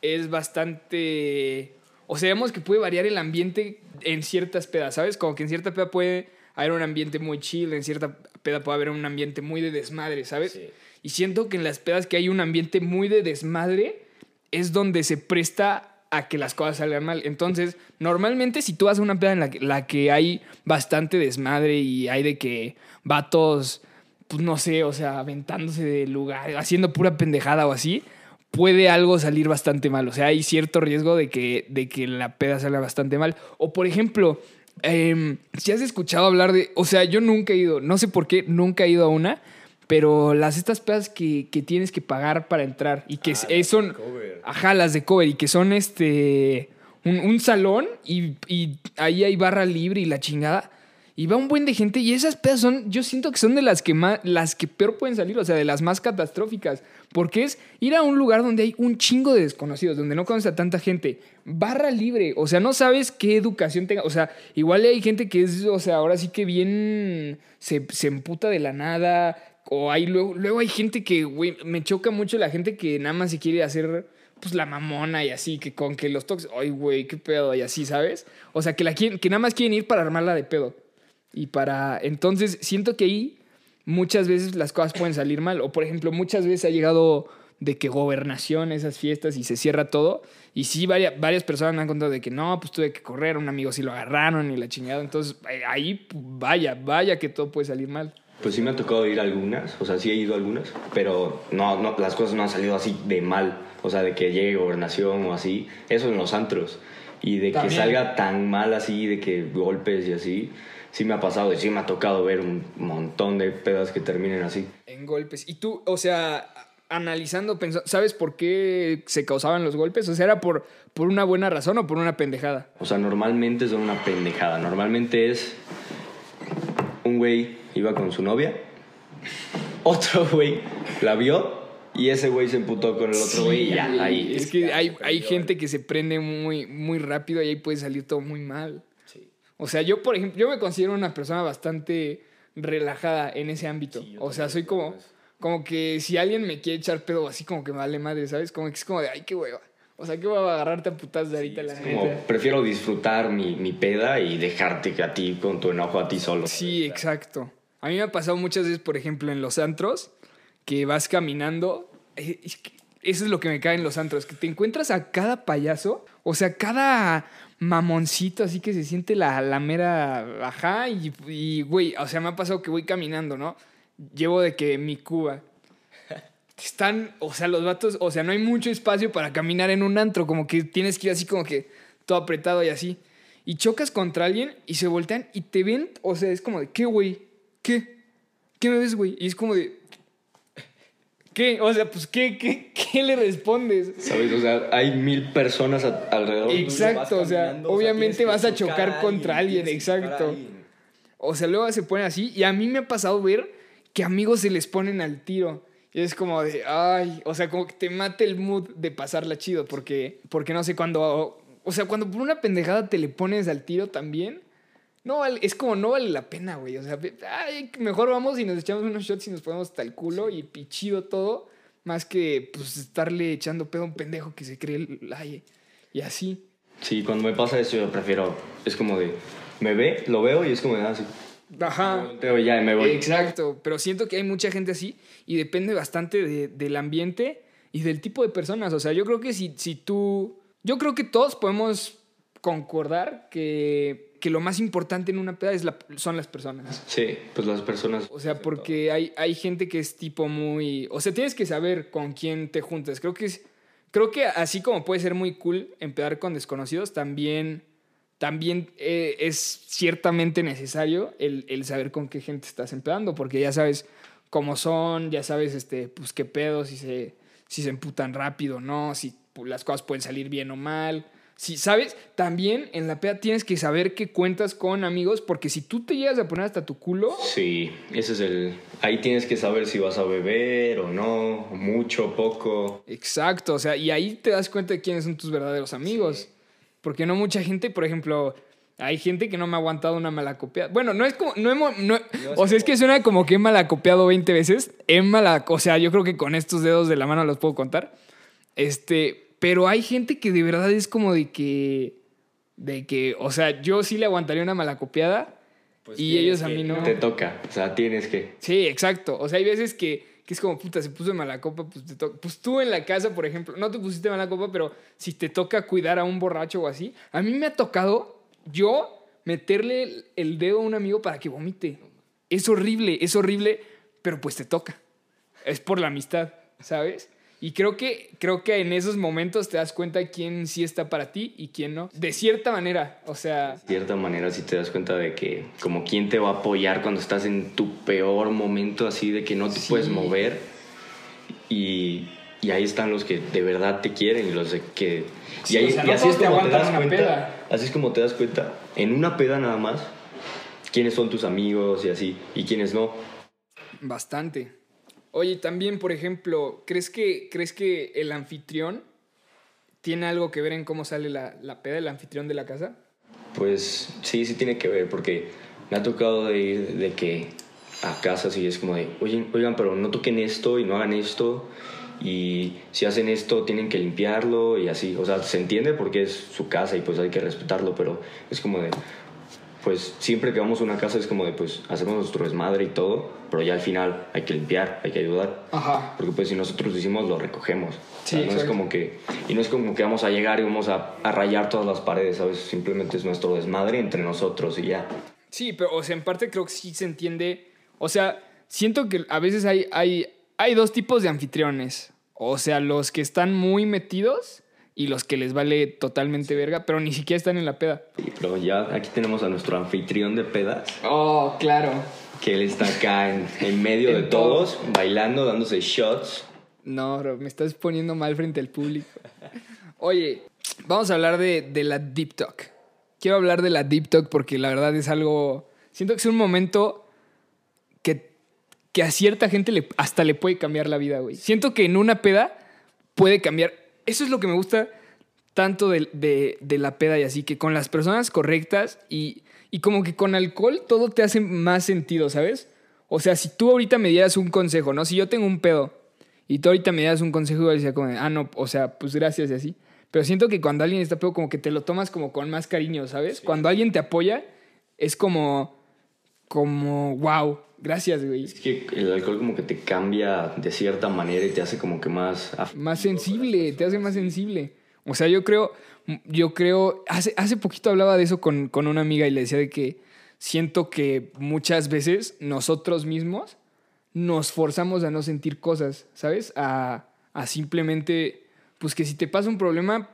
es bastante... O sea, vemos que puede variar el ambiente en ciertas pedas, ¿sabes? Como que en cierta peda puede haber un ambiente muy chill, en cierta peda puede haber un ambiente muy de desmadre, ¿sabes? Y siento que en las pedas que hay un ambiente muy de desmadre es donde se presta a que las cosas salgan mal. Entonces, normalmente si tú vas a una peda en la que, la que hay bastante desmadre y hay de que vatos pues no sé, o sea, aventándose de lugar, haciendo pura pendejada o así, puede algo salir bastante mal. O sea, hay cierto riesgo de que, de que la peda salga bastante mal. O por ejemplo, em, si has escuchado hablar de, o sea, yo nunca he ido, no sé por qué, nunca he ido a una, pero las estas pedas que, que tienes que pagar para entrar y que ah, son, ajá, las de cover y que son este, un, un salón y, y ahí hay barra libre y la chingada y va un buen de gente y esas pedas son, yo siento que son de las que más, las que peor pueden salir, o sea, de las más catastróficas, porque es ir a un lugar donde hay un chingo de desconocidos, donde no conoces a tanta gente, barra libre, o sea, no sabes qué educación tenga, o sea, igual hay gente que es, o sea, ahora sí que bien se, se emputa de la nada, o hay luego, luego hay gente que, güey, me choca mucho la gente que nada más se quiere hacer pues la mamona y así, que con que los toques, ay, güey, qué pedo, y así, ¿sabes? O sea, que, la que nada más quieren ir para armarla de pedo. Y para. Entonces, siento que ahí muchas veces las cosas pueden salir mal. O, por ejemplo, muchas veces ha llegado de que gobernación, esas fiestas y se cierra todo. Y sí, varias, varias personas me han contado de que no, pues tuve que correr, un amigo sí lo agarraron y la chingada. Entonces, ahí, vaya, vaya que todo puede salir mal. Pues sí me ha tocado ir algunas, o sea, sí he ido algunas, pero no, no, las cosas no han salido así de mal. O sea, de que llegue gobernación o así. Eso en los antros. Y de que salga tan mal así, de que golpes y así sí me ha pasado y sí me ha tocado ver un montón de pedas que terminen así. En golpes. Y tú, o sea, analizando, ¿sabes por qué se causaban los golpes? O sea, ¿era por, por una buena razón o por una pendejada? O sea, normalmente son una pendejada. Normalmente es un güey iba con su novia, otro güey la vio y ese güey se emputó con el otro güey y ya, ahí. Es que hay, hay gente que se prende muy, muy rápido y ahí puede salir todo muy mal. O sea, yo, por ejemplo, yo me considero una persona bastante relajada en ese ámbito. o sea, soy como, como que si alguien me quiere echar pedo así como que me vale madre, ¿sabes? Como que es como de, ay, qué hueva. O sea, ¿qué voy a agarrarte a putas de ahorita la como, prefiero disfrutar mi, mi, peda y dejarte a ti con tu enojo a ti solo. Sí, exacto. A mí me ha pasado muchas veces, por ejemplo, en los antros, que vas caminando. Eh, eso es lo que me cae en los antros, que te encuentras a cada payaso, o sea, cada mamoncito, así que se siente la, la mera ajá. Y, güey, o sea, me ha pasado que voy caminando, ¿no? Llevo de que mi Cuba. Están, o sea, los vatos, o sea, no hay mucho espacio para caminar en un antro, como que tienes que ir así como que todo apretado y así. y chocas contra alguien y se voltean y te ven, o sea, es como de, ¿qué, güey? ¿Qué? ¿Qué me ves, güey? Y es como de, ¿qué? O sea, pues, ¿qué, qué, qué le respondes? ¿Sabes? O sea, hay mil personas a- alrededor. Exacto, o sea, obviamente vas a chocar contra alguien, exacto. O sea, luego se ponen así. Y a mí me ha pasado ver que amigos se les ponen al tiro. Y es como de, ay, o sea, como que te mate el mood de pasarla chido. Porque, porque no sé, cuando, o sea, cuando por una pendejada te le pones al tiro también, no vale- es como no vale la pena, güey. O sea, ay, mejor vamos y nos echamos unos shots y nos ponemos hasta el culo y pichido todo. Más que, pues, estarle echando pedo a un pendejo que se cree el, ay, y así. Sí, cuando me pasa eso yo prefiero, es como de, me ve, lo veo y es como de, ah, sí. Ajá. Me volteo y ya me voy. Exacto, pero siento que hay mucha gente así y depende bastante de- del ambiente y del tipo de personas. O sea, yo creo que si, si tú... Yo creo que todos podemos concordar que, que lo más importante en una peda es la- son las personas. Sí, pues las personas. O sea, porque hay, hay gente que es tipo muy... O sea, tienes que saber con quién te juntas. Creo que, es, creo que así como puede ser muy cool empezar con desconocidos, también, también eh, es ciertamente necesario el, el saber con qué gente estás empezando, porque ya sabes cómo son, ya sabes este, pues, qué pedo, si se, si se emputan rápido o no, si las cosas pueden salir bien o mal. Si sabes, también en la peda tienes que saber que cuentas con amigos, porque si tú te llegas a poner hasta tu culo, Sí, ese es el... Ahí tienes que saber si vas a beber o no, mucho, poco. Exacto, o sea, y ahí te das cuenta de quiénes son tus verdaderos amigos. Porque no mucha gente, por ejemplo, hay gente que no me ha aguantado una mala copiada. Bueno, no es como, no hemos, no- o sea, es que suena como que he malacopiado 20 veces. He mala, o sea, yo creo que con estos dedos de la mano los puedo contar. Este, pero hay gente que de verdad es como de que, de que, o sea, yo sí le aguantaría una malacopiada Pues y ellos a mí no. Te toca, o sea, tienes que... Sí, exacto. O sea, hay veces que, que es como, puta, se puso de mala copa, pues te toca. Pues tú en la casa, por ejemplo, no te pusiste mala copa, pero si te toca cuidar a un borracho o así, a mí me ha tocado yo meterle el dedo a un amigo para que vomite. Es horrible, es horrible, pero pues te toca. Es por la amistad, ¿sabes? Y creo que, creo que en esos momentos te das cuenta quién sí está para ti y quién no. De cierta manera, o sea, De cierta manera si te das cuenta de que como quién te va a apoyar cuando estás en tu peor momento así de que no te Sí. puedes mover y, y ahí están los que de verdad te quieren y los de que Sí, y, ahí- o sea, y no así es como te das cuenta peda. así es como te das cuenta en una peda nada más quiénes son tus amigos y así y quiénes no Bastante. Oye, también, por ejemplo, ¿crees que, ¿crees que el anfitrión tiene algo que ver en cómo sale la, la peda, el anfitrión de la casa? Pues sí, sí tiene que ver, porque me ha tocado de ir de que a casas y es como de, oigan, oigan, pero no toquen esto y no hagan esto, y si hacen esto tienen que limpiarlo y así. O sea, se entiende porque es su casa y pues hay que respetarlo, pero es como de, pues siempre que vamos a una casa es como de, pues hacemos nuestro desmadre y todo, pero ya al final hay que limpiar, hay que ayudar. Ajá. Porque pues si nosotros lo hicimos, lo recogemos. O Sí, sea, no es como que... Y no es como que vamos a llegar y vamos a, a rayar todas las paredes, ¿sabes? Simplemente es nuestro desmadre entre nosotros y ya. Sí, pero, o sea, en parte creo que sí se entiende. O sea, siento que a veces hay, hay, hay dos tipos de anfitriones. O sea, los que están muy metidos y los que les vale totalmente verga, pero ni siquiera están en la peda. Y, pero ya aquí tenemos a nuestro anfitrión de pedas, Oh, claro. que él está acá en, en medio de todo. todos, bailando, dándose shots. No, bro, me estás poniendo mal frente al público. Oye, vamos a hablar de, de la Deep Talk. Quiero hablar de la Deep Talk porque la verdad es algo. Siento que es un momento que, que a cierta gente le, hasta le puede cambiar la vida, güey. Siento que en una peda puede cambiar. Eso es lo que me gusta tanto de, de- de la peda y así, que con las personas correctas y, y como que con alcohol todo te hace más sentido, ¿sabes? O sea, si tú ahorita me dieras un consejo, ¿no? Si yo tengo un pedo y tú ahorita me dieras un consejo, igual decía como, ah, no, o sea, pues gracias y así. Pero siento que cuando alguien está pedo, como que te lo tomas como con más cariño, ¿sabes? Cuando alguien te apoya, es como, como, wow, gracias, güey. Es que el alcohol como que te cambia de cierta manera y te hace como que más... Más sensible, te hace más sensible. O sea, yo creo, yo creo, hace, hace poquito hablaba de eso con, con una amiga y le decía de que siento que muchas veces nosotros mismos nos forzamos a no sentir cosas, ¿sabes? A, a simplemente, pues que si te pasa un problema,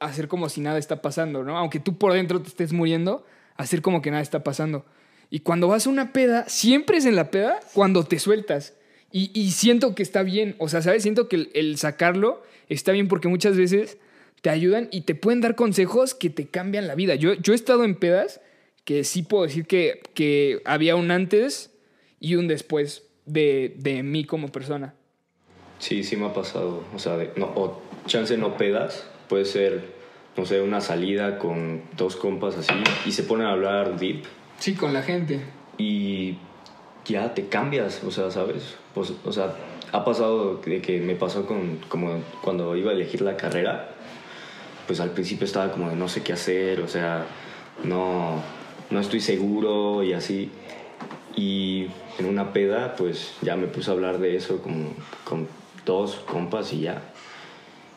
hacer como si nada está pasando, ¿no? Aunque tú por dentro te estés muriendo, hacer como que nada está pasando. Y cuando vas a una peda, siempre es en la peda cuando te sueltas. Y, y siento que está bien, o sea, ¿sabes? Siento que el, el sacarlo está bien porque muchas veces te ayudan y te pueden dar consejos que te cambian la vida. Yo, yo he estado en pedas que sí puedo decir que, que había un antes y un después de, de mí como persona. Sí, sí me ha pasado. O sea, de- no, o chance no pedas, puede ser, no sé, una salida con dos compas así y se ponen a hablar deep Sí, con la gente. y ya te cambias, o sea, ¿sabes? Pues, o sea, ha pasado de que me pasó con, como cuando iba a elegir la carrera, pues al principio estaba como de no sé qué hacer, o sea, no, no estoy seguro y así. Y en una peda, pues ya me puse a hablar de eso con, con dos compas y ya.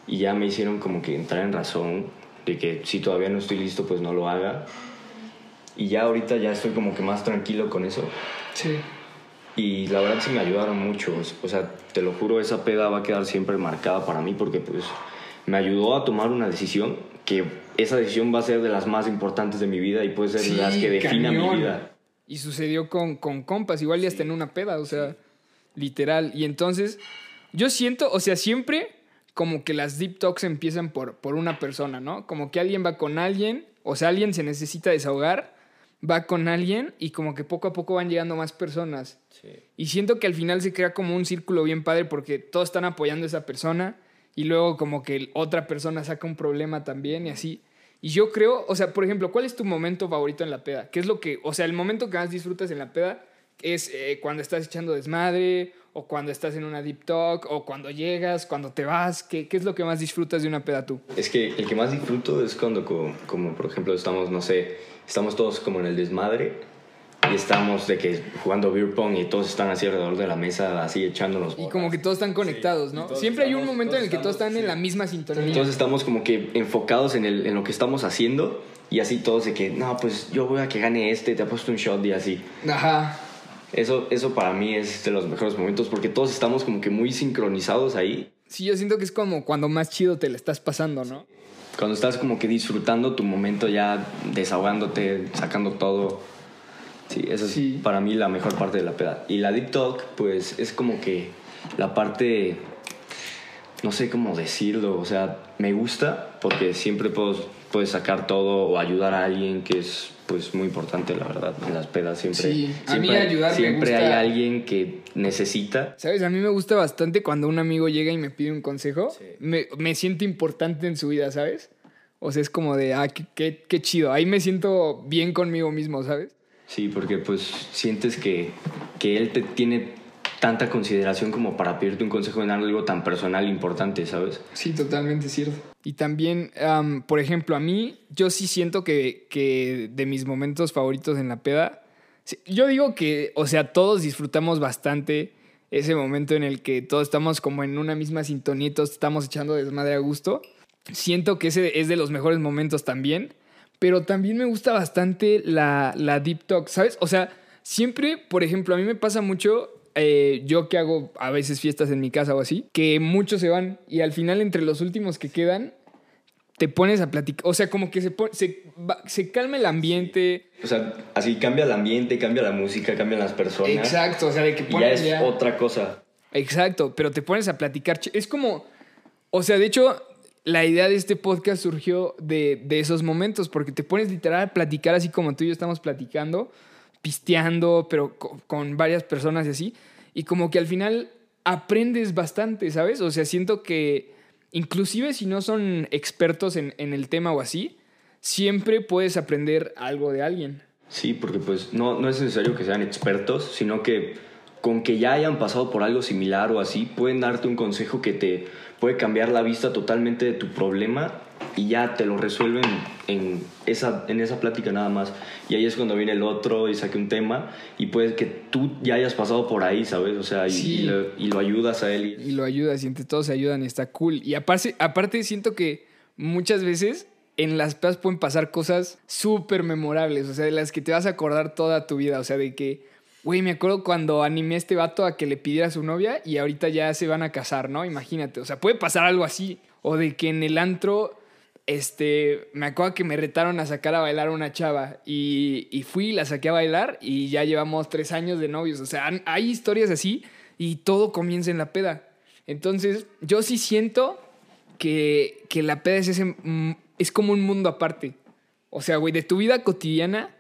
Y ya me hicieron como que entrar en razón de que si todavía no estoy listo, pues no lo haga. Y ya ahorita ya estoy como que más tranquilo con eso. Sí. Y la verdad sí me ayudaron mucho. O sea, te lo juro, esa peda va a quedar siempre marcada para mí porque pues me ayudó a tomar una decisión que esa decisión va a ser de las más importantes de mi vida y puede ser Sí, las que definan mi vida. Y sucedió con, con compas, igual ya hasta en una peda, o sea, literal. Y entonces, yo siento, o sea, siempre como que las deep talks empiezan por, por una persona, ¿no? Como que alguien va con alguien, o sea, alguien se necesita desahogar, va con alguien y como que poco a poco van llegando más personas. Y siento que al final se crea como un círculo bien padre porque todos están apoyando a esa persona y luego como que otra persona saca un problema también y así. Y yo creo, o sea, por ejemplo, ¿cuál es tu momento favorito en la peda? ¿Qué es lo que, o sea, el momento que más disfrutas en la peda es eh, cuando estás echando desmadre o cuando estás en una deep talk o cuando llegas, cuando te vas? ¿Qué, qué es lo que más disfrutas de una peda tú? Es que el que más disfruto es cuando, co- como, por ejemplo, estamos, no sé, estamos todos como en el desmadre y estamos de que jugando beer pong y todos están así alrededor de la mesa, así echándonos. Y como que todos están conectados, y ¿no? Siempre hay un estamos- momento en el que todos todos están estamos, en la sí. misma sintonía. Todos estamos como que enfocados en, el, en lo que estamos haciendo y así todos de que, no, pues yo voy a que gane este, te apuesto un shot y así. Ajá. Eso, eso para mí es de los mejores momentos porque todos estamos como que muy sincronizados ahí. Sí, yo siento que es como cuando más chido te la estás pasando, ¿no? Cuando estás como que disfrutando tu momento ya, desahogándote, sacando todo. Sí, eso es Sí. para mí la mejor parte de la peda. Y la deep talk, pues es como que la parte, no sé cómo decirlo, o sea, me gusta porque siempre puedo, puedes sacar todo o ayudar a alguien que es pues muy importante, la verdad, en las pedas siempre. Sí, a mí siempre, me gusta. hay alguien que necesita. ¿Sabes? A mí me gusta bastante cuando un amigo llega y me pide un consejo. Sí. Me, me siento importante en su vida, ¿sabes? O sea, es como de, ah, qué, qué, qué chido. Ahí me siento bien conmigo mismo, ¿sabes? Sí, porque pues sientes que, que él te tiene tanta consideración como para pedirte un consejo en algo tan personal e importante, ¿sabes? Sí, totalmente cierto. Y también, am, por ejemplo, a mí, yo sí siento que, que de mis momentos favoritos en la peda, yo digo que, o sea, todos disfrutamos bastante ese momento en el que todos estamos como en una misma sintonía todos estamos echando desmadre a gusto. Siento que ese es de los mejores momentos también, pero también me gusta bastante la, la deep talk, ¿sabes? O sea, siempre, por ejemplo, a mí me pasa mucho, eh, yo que hago a veces fiestas en mi casa o así, que muchos se van y al final entre los últimos que quedan, te pones a platicar, o sea, como que se, se, se calma el ambiente. O sea, así cambia el ambiente, cambia la música, cambian las personas. Exacto, o sea, de que Y ya es ya- otra cosa. Exacto, pero te pones a platicar. Es como, o sea, de hecho, la idea de este podcast surgió de, de esos momentos, porque te pones literal a platicar así como tú y yo estamos platicando, pisteando, pero co- con, varias personas y así, y como que al final aprendes bastante, ¿sabes? O sea, siento que inclusive si no son expertos en, en el tema o así, siempre puedes aprender algo de alguien. Sí, porque pues no, no es necesario que sean expertos, sino que con que ya hayan pasado por algo similar o así, pueden darte un consejo que te puede cambiar la vista totalmente de tu problema y ya te lo resuelven en esa, en esa plática nada más. Y ahí es cuando viene el otro y saque un tema y puede que tú ya hayas pasado por ahí, ¿sabes? O sea, y, Sí. y lo, y lo ayudas a él. y- lo ayudas y entre todos se ayudan y está cool. Y aparte, aparte siento que muchas veces en las pedas pueden pasar cosas súper memorables, o sea, de las que te vas a acordar toda tu vida, o sea, de que, güey, me acuerdo cuando animé a este vato a que le pidiera a su novia y ahorita ya se van a casar, ¿no? Imagínate, o sea, puede pasar algo así, o de que en el antro este, me acuerdo que me retaron a sacar a bailar a una chava y, y fui, la saqué a bailar y ya llevamos tres años de novios. O sea, han- hay historias así y todo comienza en la peda. Entonces, yo sí siento que, que la peda es, ese, mm, es como un mundo aparte. O sea, güey, de tu vida cotidiana,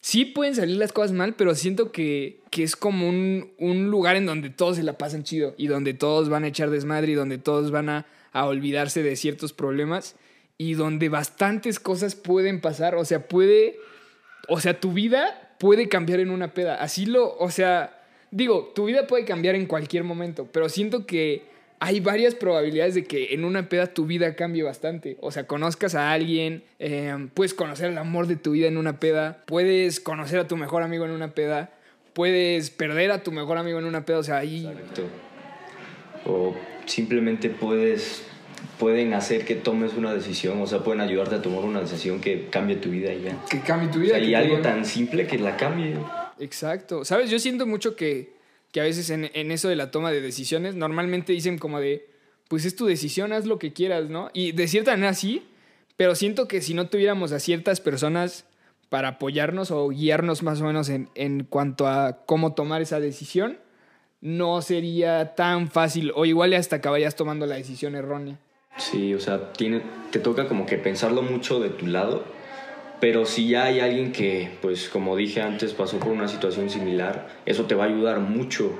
sí pueden salir las cosas mal, pero siento que, que es como un, un lugar en donde todos se la pasan chido y donde todos van a echar desmadre y donde todos van a, a olvidarse de ciertos problemas y donde bastantes cosas pueden pasar. O sea, puede. O sea, tu vida puede cambiar en una peda. Así lo. O sea, digo, tu vida puede cambiar en cualquier momento, pero siento que hay varias probabilidades de que en una peda tu vida cambie bastante. O sea, conozcas a alguien, eh, puedes conocer el amor de tu vida en una peda, puedes conocer a tu mejor amigo en una peda, puedes perder a tu mejor amigo en una peda. O sea, ahí. Exacto. O simplemente puedes, pueden hacer que tomes una decisión, o sea, pueden ayudarte a tomar una decisión que cambie tu vida y ya. Que cambie tu O vida. sea, que y te algo tan simple que la cambie. Exacto. ¿Sabes? Yo siento mucho que, que a veces en, en eso de la toma de decisiones, normalmente dicen como de, pues es tu decisión, haz lo que quieras, ¿no? Y de cierta manera sí, pero siento que si no tuviéramos a ciertas personas para apoyarnos o guiarnos más o menos en, en cuanto a cómo tomar esa decisión, no sería tan fácil o igual hasta acabarías tomando la decisión errónea. Sí, o sea, tiene, te toca como que pensarlo mucho de tu lado, pero si ya hay alguien que, pues como dije antes, pasó por una situación similar, eso te va a ayudar mucho,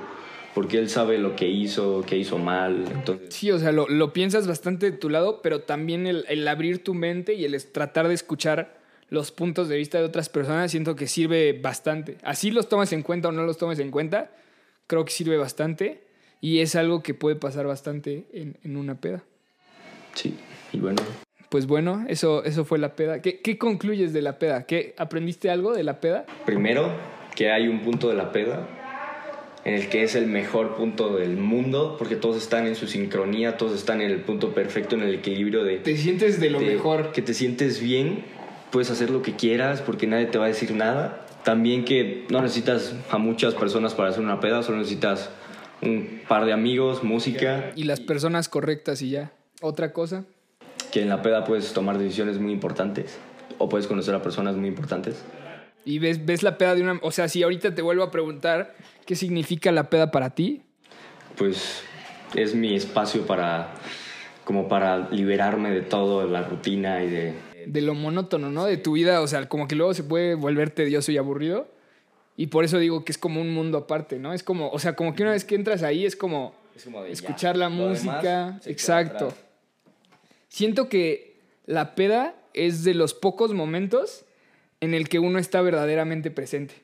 porque él sabe lo que hizo, que hizo mal, entonces... Sí, o sea, lo, lo piensas bastante de tu lado, pero también el, el abrir tu mente y el tratar de escuchar los puntos de vista de otras personas, siento que sirve bastante. Así los tomes en cuenta o no los tomes en cuenta, creo que sirve bastante y es algo que puede pasar bastante en, en una peda. Sí, y bueno, Pues bueno, eso, eso fue la peda. ¿Qué, ¿Qué concluyes de la peda? ¿Qué, ¿Aprendiste algo de la peda? primero que hay un punto de la peda en el que es el mejor punto del mundo, porque todos están en su sincronía, todos están en el punto perfecto, en el equilibrio de... Te sientes de lo mejor. Que te sientes bien, puedes hacer lo que quieras porque nadie te va a decir nada. También que no necesitas a muchas personas para hacer una peda, solo necesitas un par de amigos, música. Y las personas correctas y ya. Otra cosa. Que en la peda puedes tomar decisiones muy importantes o puedes conocer a personas muy importantes. Y ves, ves la peda de una... O sea, si ahorita te vuelvo a preguntar qué significa la peda para ti, Pues es mi espacio para como para liberarme de todo, la rutina y de... de lo monótono, ¿no? De tu vida, o sea, como que luego se puede volver tedioso y aburrido. Y por eso digo que es como un mundo aparte, ¿no? Es como, o sea, como que una vez que entras ahí es como escuchar la música, exacto. Siento que la peda es de los pocos momentos en el que uno está verdaderamente presente.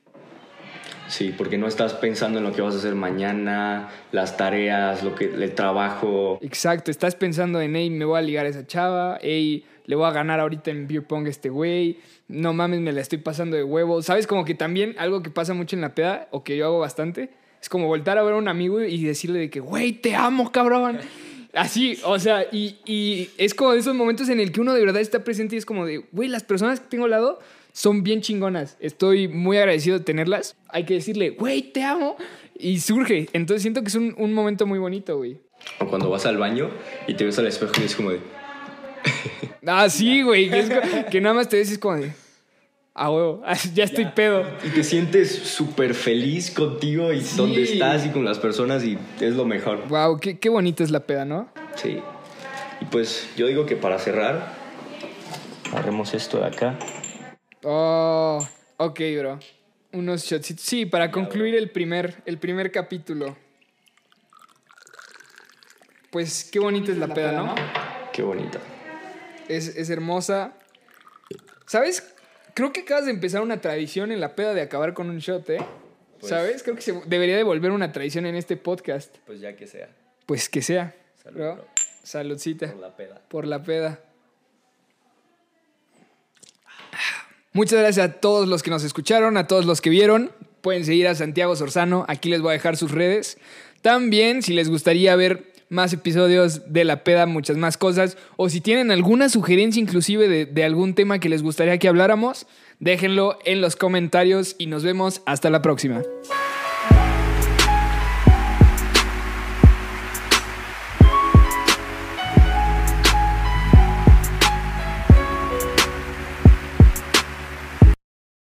Sí, porque no estás pensando en lo que vas a hacer mañana, las tareas, lo que, el trabajo. Exacto, estás pensando en, hey, me voy a ligar a esa chava, hey, le voy a ganar ahorita en beer pong a este güey, no mames, me la estoy pasando de huevo. ¿Sabes? Como que también algo que pasa mucho en la peda, o que yo hago bastante, es como voltar a ver a un amigo y decirle de que, güey, te amo, cabrón. Así, o sea, y, y es como de esos momentos en el que uno de verdad está presente y es como de, güey, las personas que tengo al lado son bien chingonas. Estoy muy agradecido de tenerlas. Hay que decirle, güey, te amo. Y surge. Entonces siento que es un, un momento muy bonito, güey. O cuando vas al baño y te ves al espejo y es como de... Ah, sí, güey. Que, que nada más te ves y es como de. Ah, huevo, ya estoy pedo. Y te sientes súper feliz contigo y Sí. donde estás y con las personas y es lo mejor. Wow, qué, qué bonita es la peda, ¿no? Sí. Y pues yo digo que para cerrar, agarremos esto de acá. Oh, ok, bro. Unos shotsitos. Sí, para concluir el primer, el primer capítulo. Pues qué bonita es la, peda, ¿no? Qué bonita. Es, es hermosa. ¿Sabes? Creo que acabas de empezar una tradición en la peda de acabar con un shot, ¿eh? Pues- ¿Sabes? Creo que se debería de volver una tradición en este podcast. Pues ya que sea. Pues que sea. Salud, bro. Saludcita. la peda. por la peda. Muchas gracias a todos los que nos escucharon, a todos los que vieron. Pueden seguir a Santiago Sorzano, aquí les voy a dejar sus redes. También, si les gustaría ver más episodios de La Peda, muchas más cosas, o si tienen alguna sugerencia inclusive de, de algún tema que les gustaría que habláramos, déjenlo en los comentarios y nos vemos hasta la próxima.